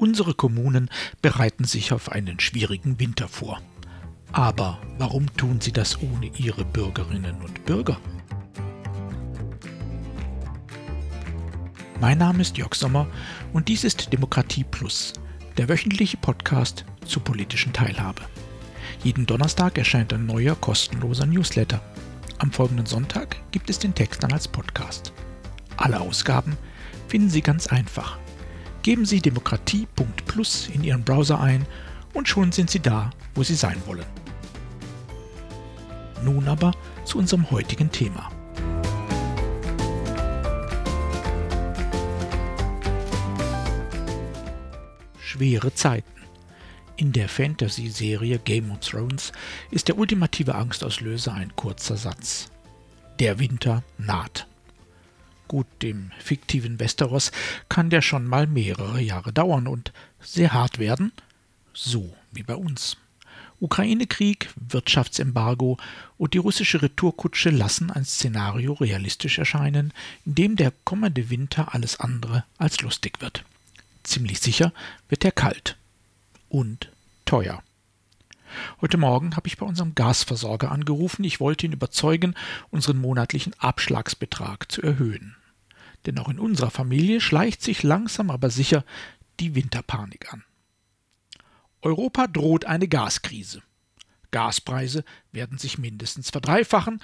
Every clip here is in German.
Unsere Kommunen bereiten sich auf einen schwierigen Winter vor. Aber warum tun sie das ohne ihre Bürgerinnen und Bürger? Mein Name ist Jörg Sommer und dies ist Demokratie Plus, der wöchentliche Podcast zur politischen Teilhabe. Jeden Donnerstag erscheint ein neuer kostenloser Newsletter. Am folgenden Sonntag gibt es den Text dann als Podcast. Alle Ausgaben finden Sie ganz einfach Geben Sie demokratie.plus in Ihren Browser ein und schon sind Sie da, wo Sie sein wollen. Nun aber zu unserem heutigen Thema. Schwere Zeiten. In der Fantasy-Serie Game of Thrones ist der ultimative Angstauslöser ein kurzer Satz. Der Winter naht. Gut, dem fiktiven Westeros kann der schon mal mehrere Jahre dauern und sehr hart werden, so wie bei uns. Ukraine-Krieg, Wirtschaftsembargo und die russische Retourkutsche lassen ein Szenario realistisch erscheinen, in dem der kommende Winter alles andere als lustig wird. Ziemlich sicher wird er kalt und teuer. Heute Morgen habe ich bei unserem Gasversorger angerufen. Ich wollte ihn überzeugen, unseren monatlichen Abschlagsbetrag zu erhöhen denn auch in unserer Familie schleicht sich langsam aber sicher die Winterpanik an. Europa droht eine Gaskrise. Gaspreise werden sich mindestens verdreifachen,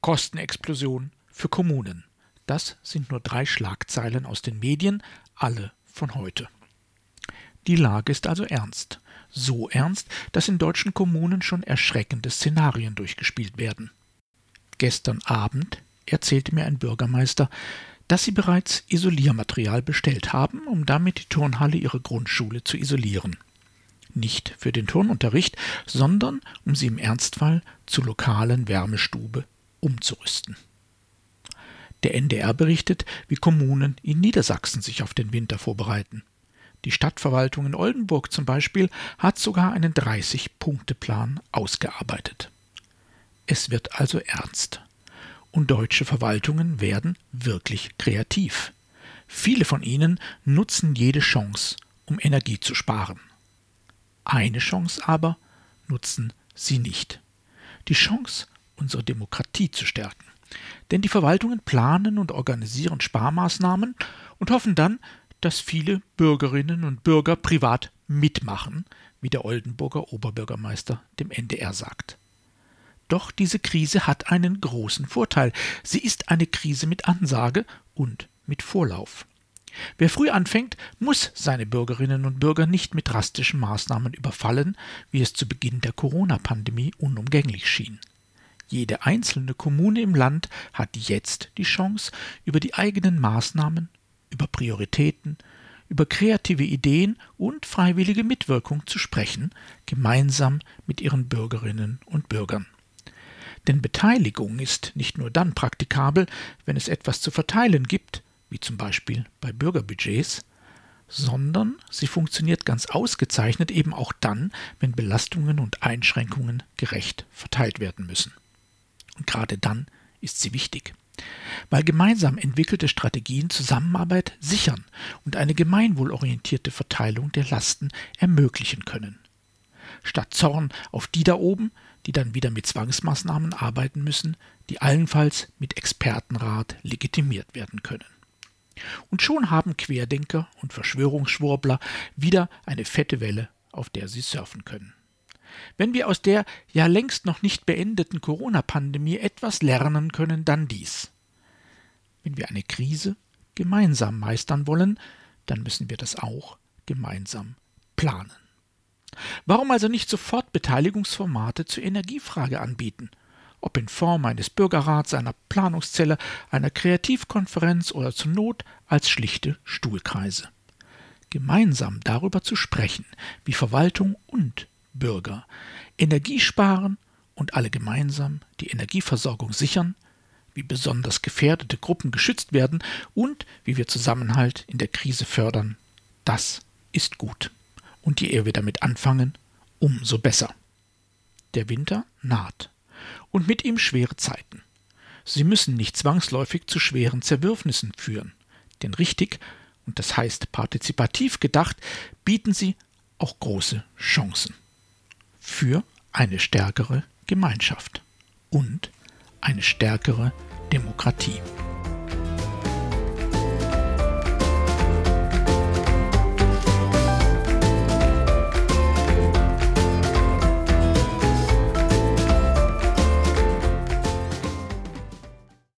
Kostenexplosion für Kommunen. Das sind nur drei Schlagzeilen aus den Medien, alle von heute. Die Lage ist also ernst. So ernst, dass in deutschen Kommunen schon erschreckende Szenarien durchgespielt werden. Gestern Abend erzählte mir ein Bürgermeister, dass sie bereits Isoliermaterial bestellt haben, um damit die Turnhalle ihrer Grundschule zu isolieren. Nicht für den Turnunterricht, sondern um sie im Ernstfall zur lokalen Wärmestube umzurüsten. Der NDR berichtet, wie Kommunen in Niedersachsen sich auf den Winter vorbereiten. Die Stadtverwaltung in Oldenburg zum Beispiel hat sogar einen 30-Punkte-Plan ausgearbeitet. Es wird also ernst und deutsche Verwaltungen werden wirklich kreativ. Viele von ihnen nutzen jede Chance, um Energie zu sparen. Eine Chance aber nutzen sie nicht. Die Chance, unsere Demokratie zu stärken. Denn die Verwaltungen planen und organisieren Sparmaßnahmen und hoffen dann, dass viele Bürgerinnen und Bürger privat mitmachen, wie der Oldenburger Oberbürgermeister dem NDR sagt. Doch diese Krise hat einen großen Vorteil. Sie ist eine Krise mit Ansage und mit Vorlauf. Wer früh anfängt, muss seine Bürgerinnen und Bürger nicht mit drastischen Maßnahmen überfallen, wie es zu Beginn der Corona-Pandemie unumgänglich schien. Jede einzelne Kommune im Land hat jetzt die Chance, über die eigenen Maßnahmen, über Prioritäten, über kreative Ideen und freiwillige Mitwirkung zu sprechen, gemeinsam mit ihren Bürgerinnen und Bürgern. Denn Beteiligung ist nicht nur dann praktikabel, wenn es etwas zu verteilen gibt, wie zum Beispiel bei Bürgerbudgets, sondern sie funktioniert ganz ausgezeichnet eben auch dann, wenn Belastungen und Einschränkungen gerecht verteilt werden müssen. Und gerade dann ist sie wichtig, weil gemeinsam entwickelte Strategien Zusammenarbeit sichern und eine gemeinwohlorientierte Verteilung der Lasten ermöglichen können. Statt Zorn auf die da oben die dann wieder mit Zwangsmaßnahmen arbeiten müssen, die allenfalls mit Expertenrat legitimiert werden können. Und schon haben Querdenker und Verschwörungsschwurbler wieder eine fette Welle, auf der sie surfen können. Wenn wir aus der ja längst noch nicht beendeten Corona-Pandemie etwas lernen können, dann dies. Wenn wir eine Krise gemeinsam meistern wollen, dann müssen wir das auch gemeinsam planen. Warum also nicht sofort Beteiligungsformate zur Energiefrage anbieten? Ob in Form eines Bürgerrats, einer Planungszelle, einer Kreativkonferenz oder zur Not als schlichte Stuhlkreise. Gemeinsam darüber zu sprechen, wie Verwaltung und Bürger Energie sparen und alle gemeinsam die Energieversorgung sichern, wie besonders gefährdete Gruppen geschützt werden und wie wir Zusammenhalt in der Krise fördern, das ist gut und je eher wir damit anfangen, umso besser. Der Winter naht und mit ihm schwere Zeiten. Sie müssen nicht zwangsläufig zu schweren Zerwürfnissen führen, denn richtig, und das heißt partizipativ gedacht, bieten sie auch große Chancen für eine stärkere Gemeinschaft und eine stärkere Demokratie.